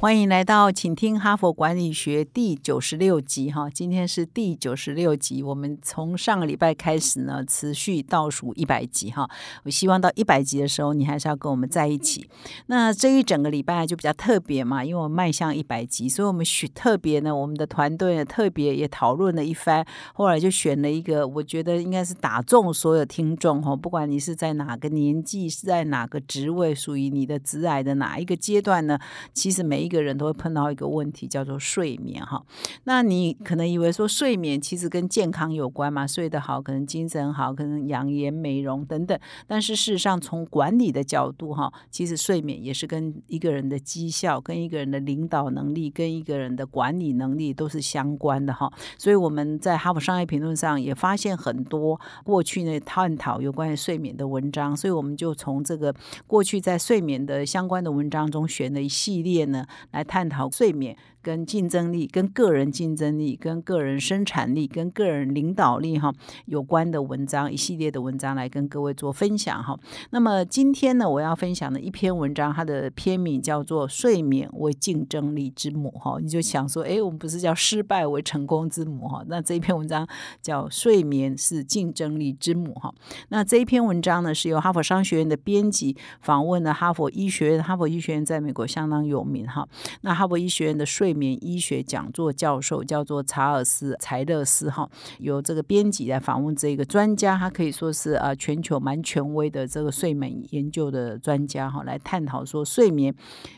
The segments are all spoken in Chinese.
欢迎来到，请听哈佛管理学第九十六集哈。今天是第九十六集，我们从上个礼拜开始呢，持续倒数一百集哈。我希望到一百集的时候，你还是要跟我们在一起。那这一整个礼拜就比较特别嘛，因为我们迈向一百集，所以我们选特别呢，我们的团队特别也讨论了一番，后来就选了一个，我觉得应该是打中所有听众哈，不管你是在哪个年纪，是在哪个职位，属于你的职癌的哪一个阶段呢？其实每一。一个人都会碰到一个问题，叫做睡眠哈。那你可能以为说睡眠其实跟健康有关嘛，睡得好可能精神好，可能养颜美容等等。但是事实上，从管理的角度哈，其实睡眠也是跟一个人的绩效、跟一个人的领导能力、跟一个人的管理能力都是相关的哈。所以我们在哈佛商业评论上也发现很多过去呢探讨有关于睡眠的文章，所以我们就从这个过去在睡眠的相关的文章中选了一系列呢。来探讨睡眠。跟竞争力、跟个人竞争力、跟个人生产力、跟个人领导力哈有关的文章，一系列的文章来跟各位做分享哈。那么今天呢，我要分享的一篇文章，它的篇名叫做《睡眠为竞争力之母》哈。你就想说，哎，我们不是叫失败为成功之母哈？那这一篇文章叫《睡眠是竞争力之母》哈。那这一篇文章呢，是由哈佛商学院的编辑访问了哈佛医学院，哈佛医学院在美国相当有名哈。那哈佛医学院的睡睡眠医学讲座教授叫做查尔斯·柴勒斯哈，由这个编辑来访问这个专家，他可以说是啊全球蛮权威的这个睡眠研究的专家哈，来探讨说睡眠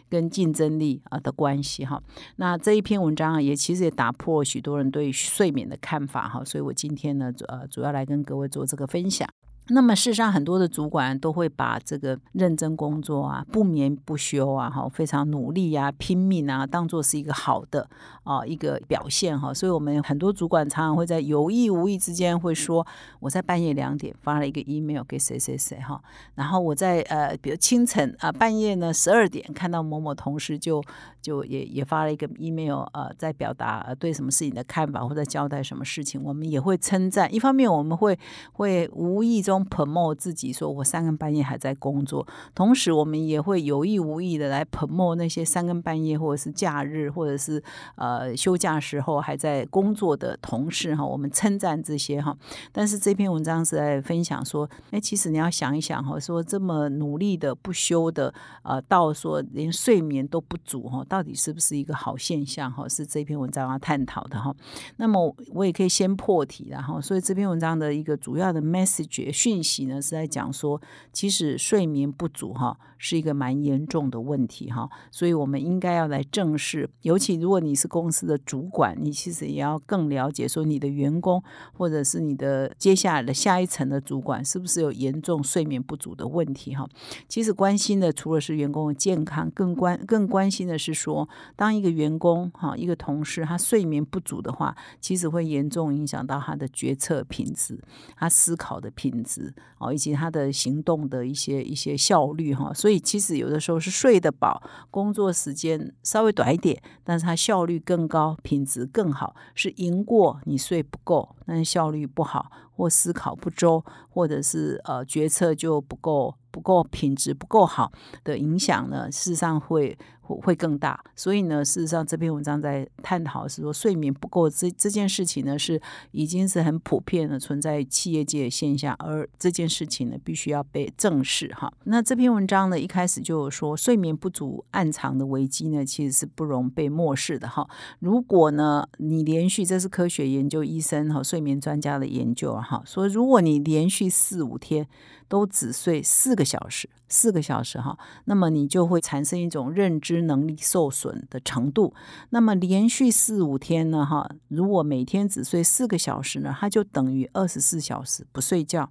跟竞争力啊的关系哈。那这一篇文章啊，也其实也打破许多人对睡眠的看法哈，所以我今天呢主，呃，主要来跟各位做这个分享。那么，事实上，很多的主管都会把这个认真工作啊、不眠不休啊、哈非常努力啊、拼命啊，当做是一个好的啊一个表现哈。所以，我们很多主管常常会在有意无意之间会说：“我在半夜两点发了一个 email 给谁谁谁哈。”然后我在呃，比如清晨啊，半夜呢十二点看到某某同事就就也也发了一个 email 呃，在表达对什么事情的看法或者交代什么事情，我们也会称赞。一方面，我们会会无意中。中 promote 自己，说我三更半夜还在工作，同时我们也会有意无意的来 promote 那些三更半夜或者是假日或者是呃休假时候还在工作的同事哈，我们称赞这些哈。但是这篇文章是在分享说，哎，其实你要想一想哈，说这么努力的不休的，呃，到说连睡眠都不足哈，到底是不是一个好现象哈？是这篇文章要探讨的哈。那么我也可以先破题然后，所以这篇文章的一个主要的 message。讯息呢是在讲说，其实睡眠不足哈是一个蛮严重的问题哈，所以我们应该要来正视。尤其如果你是公司的主管，你其实也要更了解说你的员工或者是你的接下来的下一层的主管是不是有严重睡眠不足的问题哈。其实关心的除了是员工的健康，更关更关心的是说，当一个员工哈一个同事他睡眠不足的话，其实会严重影响到他的决策品质，他思考的品质。哦，以及他的行动的一些一些效率哈，所以其实有的时候是睡得饱，工作时间稍微短一点，但是他效率更高，品质更好，是赢过你睡不够，但是效率不好，或思考不周，或者是呃决策就不够不够品质不够好的影响呢，事实上会。会更大，所以呢，事实上这篇文章在探讨是说睡眠不够这这件事情呢，是已经是很普遍的存在企业界现象，而这件事情呢，必须要被正视哈。那这篇文章呢，一开始就有说睡眠不足暗藏的危机呢，其实是不容被漠视的哈。如果呢，你连续这是科学研究，医生和睡眠专家的研究哈，说如果你连续四五天都只睡四个小时，四个小时哈，那么你就会产生一种认知。能力受损的程度，那么连续四五天呢？哈，如果每天只睡四个小时呢，它就等于二十四小时不睡觉。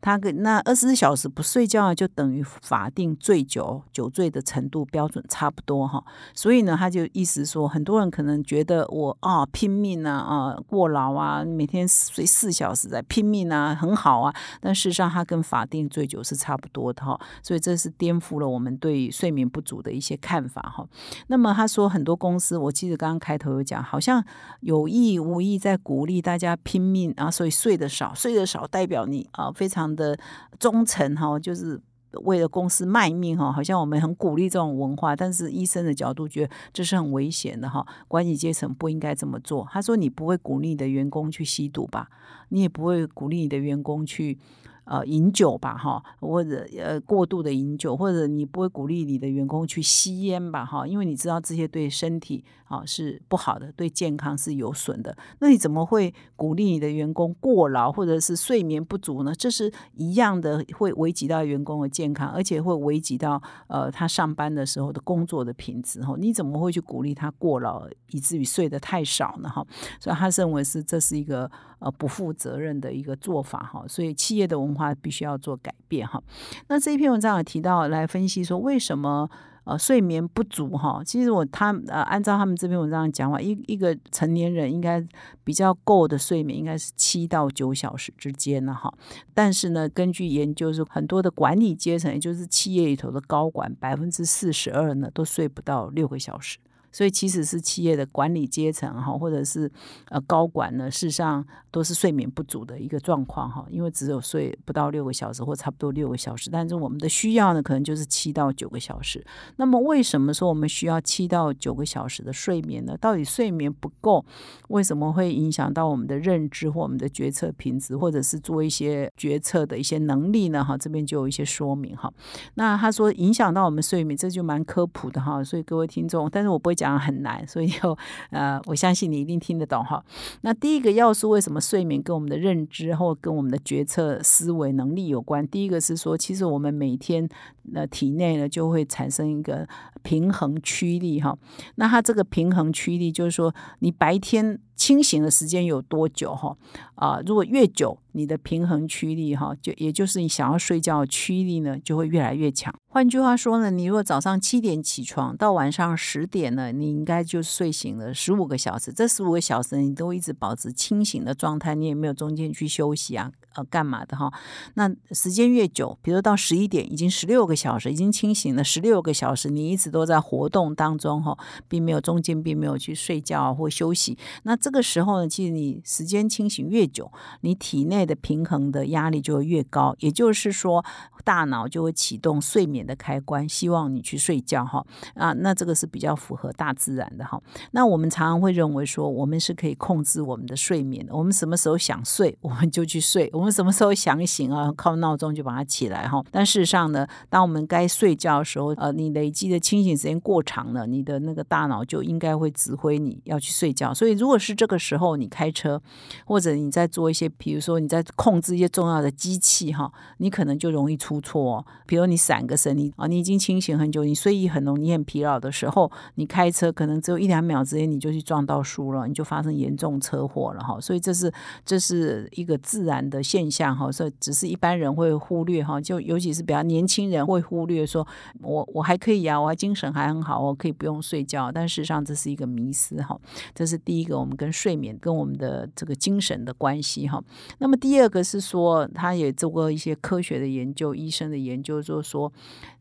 它跟那二十四小时不睡觉啊就等于法定醉酒酒醉的程度标准差不多哈。所以呢，他就意思说，很多人可能觉得我啊拼命啊啊过劳啊，每天睡四小时在拼命啊，很好啊。但事实上，它跟法定醉酒是差不多的哈。所以这是颠覆了我们对睡眠不足的一些看法哈。那么他说很多公司，我记得刚刚开头有讲，好像有意无意在鼓励大家拼命啊，所以睡得少，睡得少代表你啊非常的忠诚哈，就是为了公司卖命哈，好像我们很鼓励这种文化，但是医生的角度觉得这是很危险的哈，管理阶层不应该这么做。他说你不会鼓励你的员工去吸毒吧？你也不会鼓励你的员工去。呃，饮酒吧，哈，或者呃过度的饮酒，或者你不会鼓励你的员工去吸烟吧，哈，因为你知道这些对身体啊是不好的，对健康是有损的。那你怎么会鼓励你的员工过劳或者是睡眠不足呢？这是一样的，会危及到员工的健康，而且会危及到呃他上班的时候的工作的品质。哈，你怎么会去鼓励他过劳，以至于睡得太少呢？哈，所以他认为是这是一个。呃，不负责任的一个做法哈，所以企业的文化必须要做改变哈。那这一篇文章也提到来分析说，为什么呃睡眠不足哈？其实我他呃按照他们这篇文章讲法，一一个成年人应该比较够的睡眠应该是七到九小时之间了哈。但是呢，根据研究是很多的管理阶层，也就是企业里头的高管，百分之四十二呢都睡不到六个小时。所以，其实是企业的管理阶层哈，或者是呃高管呢，事实上都是睡眠不足的一个状况哈，因为只有睡不到六个小时或差不多六个小时，但是我们的需要呢，可能就是七到九个小时。那么，为什么说我们需要七到九个小时的睡眠呢？到底睡眠不够，为什么会影响到我们的认知或我们的决策品质，或者是做一些决策的一些能力呢？哈，这边就有一些说明哈。那他说影响到我们睡眠，这就蛮科普的哈。所以各位听众，但是我不会。讲很难，所以就呃，我相信你一定听得懂哈。那第一个要素，为什么睡眠跟我们的认知或跟我们的决策思维能力有关？第一个是说，其实我们每天的体内呢就会产生一个平衡驱力哈。那它这个平衡驱力就是说，你白天。清醒的时间有多久？哈啊，如果越久，你的平衡驱力哈，就也就是你想要睡觉的驱力呢，就会越来越强。换句话说呢，你如果早上七点起床，到晚上十点呢，你应该就睡醒了十五个小时。这十五个小时你都一直保持清醒的状态，你也没有中间去休息啊。呃，干嘛的哈？那时间越久，比如到十一点，已经十六个小时，已经清醒了十六个小时，你一直都在活动当中哈，并没有中间并没有去睡觉或休息。那这这个时候呢，其实你时间清醒越久，你体内的平衡的压力就会越高，也就是说，大脑就会启动睡眠的开关，希望你去睡觉哈。啊，那这个是比较符合大自然的哈。那我们常常会认为说，我们是可以控制我们的睡眠的，我们什么时候想睡，我们就去睡。我们什么时候想醒啊？靠闹钟就把它起来哈。但事实上呢，当我们该睡觉的时候，呃，你累积的清醒时间过长了，你的那个大脑就应该会指挥你要去睡觉。所以，如果是这个时候你开车，或者你在做一些，比如说你在控制一些重要的机器哈，你可能就容易出不错。比如你闪个神，你啊，你已经清醒很久，你睡意很浓，你很疲劳的时候，你开车可能只有一两秒之间你就去撞到树了，你就发生严重车祸了哈。所以这是这是一个自然的。现象哈，所以只是一般人会忽略哈，就尤其是比较年轻人会忽略，说我我还可以啊，我还精神还很好，我可以不用睡觉。但事实上这是一个迷思哈，这是第一个，我们跟睡眠跟我们的这个精神的关系哈。那么第二个是说，他也做过一些科学的研究，医生的研究，就说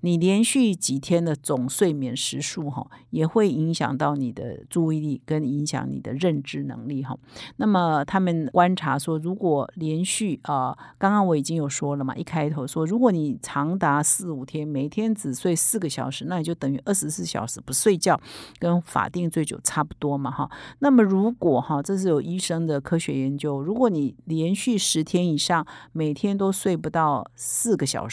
你连续几天的总睡眠时数哈，也会影响到你的注意力跟影响你的认知能力哈。那么他们观察说，如果连续啊，刚刚我已经有说了嘛，一开头说，如果你长达四五天，每天只睡四个小时，那你就等于二十四小时不睡觉，跟法定醉酒差不多嘛，哈。那么如果哈，这是有医生的科学研究，如果你连续十天以上，每天都睡不到四个小时，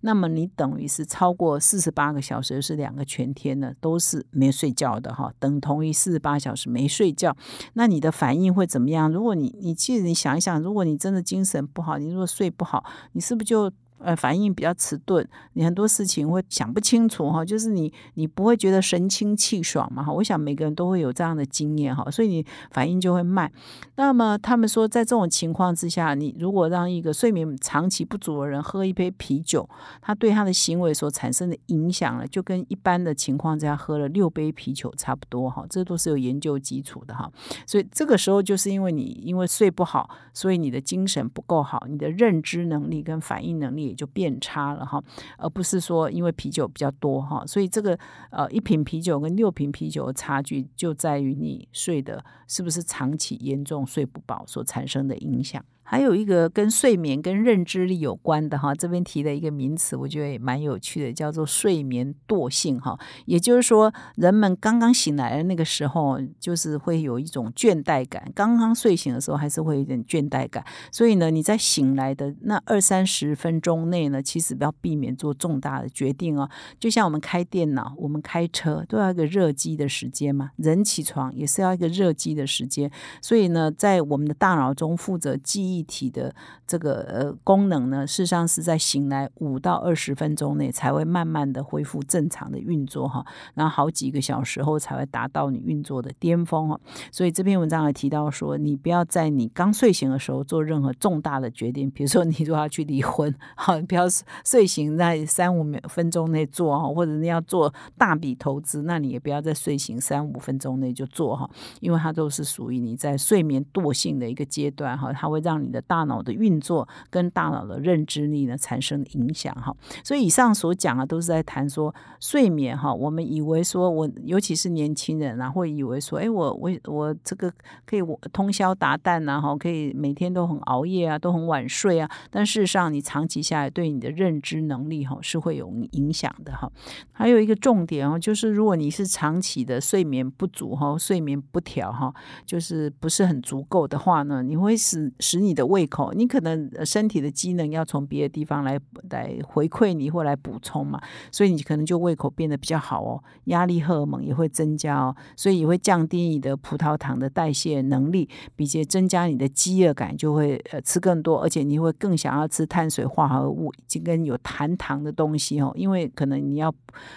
那么你等于是超过四十八个小时，是两个全天呢，都是没睡觉的哈，等同于四十八小时没睡觉，那你的反应会怎么样？如果你你其实你想一想，如果你真的精神不好，你如果睡不好，你是不是就？呃，反应比较迟钝，你很多事情会想不清楚哈，就是你你不会觉得神清气爽嘛哈。我想每个人都会有这样的经验哈，所以你反应就会慢。那么他们说，在这种情况之下，你如果让一个睡眠长期不足的人喝一杯啤酒，他对他的行为所产生的影响呢，就跟一般的情况之下喝了六杯啤酒差不多哈。这都是有研究基础的哈。所以这个时候就是因为你因为睡不好，所以你的精神不够好，你的认知能力跟反应能力。也就变差了哈，而不是说因为啤酒比较多哈，所以这个呃一瓶啤酒跟六瓶啤酒的差距就在于你睡的是不是长期严重睡不饱所产生的影响。还有一个跟睡眠跟认知力有关的哈，这边提的一个名词，我觉得也蛮有趣的，叫做睡眠惰性哈。也就是说，人们刚刚醒来的那个时候，就是会有一种倦怠感。刚刚睡醒的时候，还是会有点倦怠感。所以呢，你在醒来的那二三十分钟内呢，其实不要避免做重大的决定哦。就像我们开电脑、我们开车，都要一个热机的时间嘛。人起床也是要一个热机的时间。所以呢，在我们的大脑中负责记忆。一体的这个呃功能呢，事实上是在醒来五到二十分钟内才会慢慢的恢复正常的运作哈，然后好几个小时后才会达到你运作的巅峰哈。所以这篇文章还提到说，你不要在你刚睡醒的时候做任何重大的决定，比如说你如果要去离婚，哈，不要睡醒在三五秒分钟内做哈，或者你要做大笔投资，那你也不要在睡醒三五分钟内就做哈，因为它都是属于你在睡眠惰性的一个阶段哈，它会让你。你的大脑的运作跟大脑的认知力呢产生影响哈，所以以上所讲啊都是在谈说睡眠哈。我们以为说我尤其是年轻人啊，会以为说，哎，我我我这个可以我通宵达旦呐哈，可以每天都很熬夜啊，都很晚睡啊。但事实上，你长期下来对你的认知能力哈是会有影响的哈。还有一个重点哦，就是如果你是长期的睡眠不足哈，睡眠不调哈，就是不是很足够的话呢，你会使使你。的胃口，你可能身体的机能要从别的地方来来回馈你或来补充嘛，所以你可能就胃口变得比较好哦，压力荷尔蒙也会增加哦，所以也会降低你的葡萄糖的代谢能力，并且增加你的饥饿感，就会呃吃更多，而且你会更想要吃碳水化合物，以及跟有含糖的东西哦，因为可能你要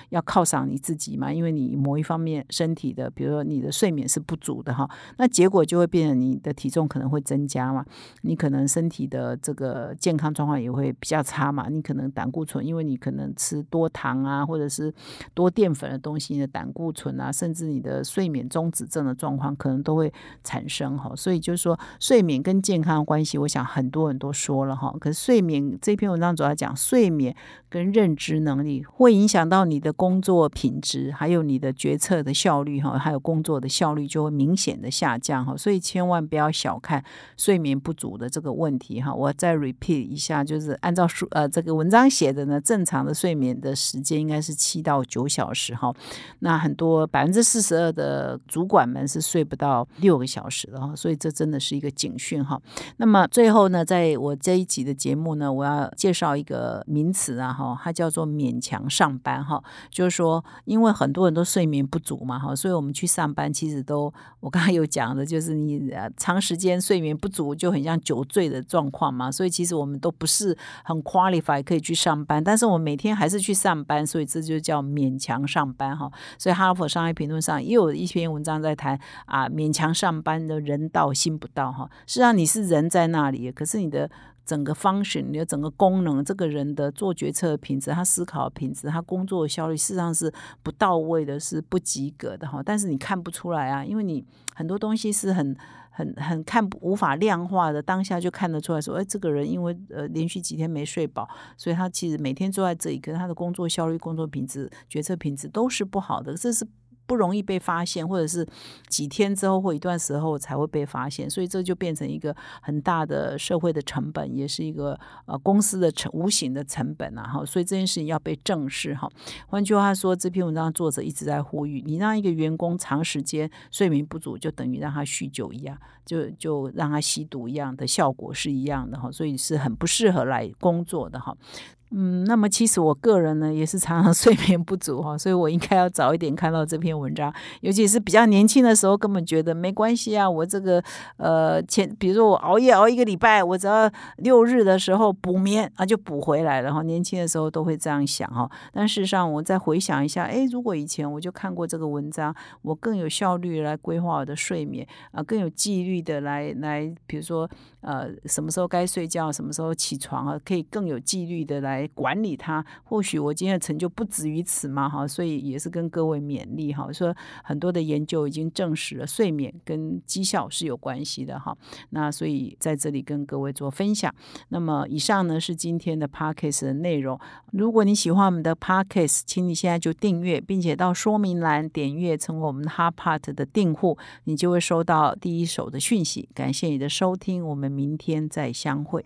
要犒赏你自己嘛，因为你某一方面身体的，比如说你的睡眠是不足的哈，那结果就会变成你的体重可能会增加嘛。你可能身体的这个健康状况也会比较差嘛？你可能胆固醇，因为你可能吃多糖啊，或者是多淀粉的东西，你的胆固醇啊，甚至你的睡眠中止症的状况可能都会产生哈。所以就是说，睡眠跟健康的关系，我想很多人都说了哈。可是睡眠这篇文章主要讲睡眠跟认知能力会影响到你的工作品质，还有你的决策的效率哈，还有工作的效率就会明显的下降哈。所以千万不要小看睡眠不足。的这个问题哈，我再 repeat 一下，就是按照书呃这个文章写的呢，正常的睡眠的时间应该是七到九小时哈。那很多百分之四十二的主管们是睡不到六个小时的哈，所以这真的是一个警讯哈。那么最后呢，在我这一集的节目呢，我要介绍一个名词啊哈，它叫做勉强上班哈，就是说因为很多人都睡眠不足嘛哈，所以我们去上班其实都我刚才有讲的，就是你长时间睡眠不足就很像。酒醉的状况嘛，所以其实我们都不是很 qualify 可以去上班，但是我每天还是去上班，所以这就叫勉强上班哈。所以哈佛商业评论上也有一篇文章在谈啊，勉强上班的人到心不到哈。实际上你是人在那里，可是你的整个 function，你的整个功能，这个人的做决策的品质，他思考品质，他工作的效率，事实上是不到位的，是不及格的哈。但是你看不出来啊，因为你很多东西是很。很很看无法量化的，当下就看得出来说，哎，这个人因为呃连续几天没睡饱，所以他其实每天坐在这里，可是他的工作效率、工作品质、决策品质都是不好的，这是。不容易被发现，或者是几天之后或一段时候才会被发现，所以这就变成一个很大的社会的成本，也是一个呃公司的成无形的成本啊！哈，所以这件事情要被正视哈。换句话说，这篇文章作者一直在呼吁，你让一个员工长时间睡眠不足，就等于让他酗酒一样，就就让他吸毒一样的效果是一样的哈，所以是很不适合来工作的哈。嗯，那么其实我个人呢也是常常 睡眠不足哈，所以我应该要早一点看到这篇文章，尤其是比较年轻的时候，根本觉得没关系啊。我这个呃前，比如说我熬夜熬一个礼拜，我只要六日的时候补眠啊就补回来了哈。年轻的时候都会这样想哈，但事实上我再回想一下，哎，如果以前我就看过这个文章，我更有效率来规划我的睡眠啊，更有纪律的来来，比如说呃什么时候该睡觉，什么时候起床啊，可以更有纪律的来管理它。或许我今天的成就不止于此嘛，哈，所以也是跟各位勉励哈，说很多的研究已经证实了睡眠跟绩效是有关系的哈。那所以在这里跟各位做分享。那么以上呢是今天的 podcast 的内容。如果你喜欢我们的 podcast，请你现在就订阅，并且到说明栏点阅成为我们 Hard Part 的订户，你就会收到第一手的讯息。感谢你的收听，我们明天再相会。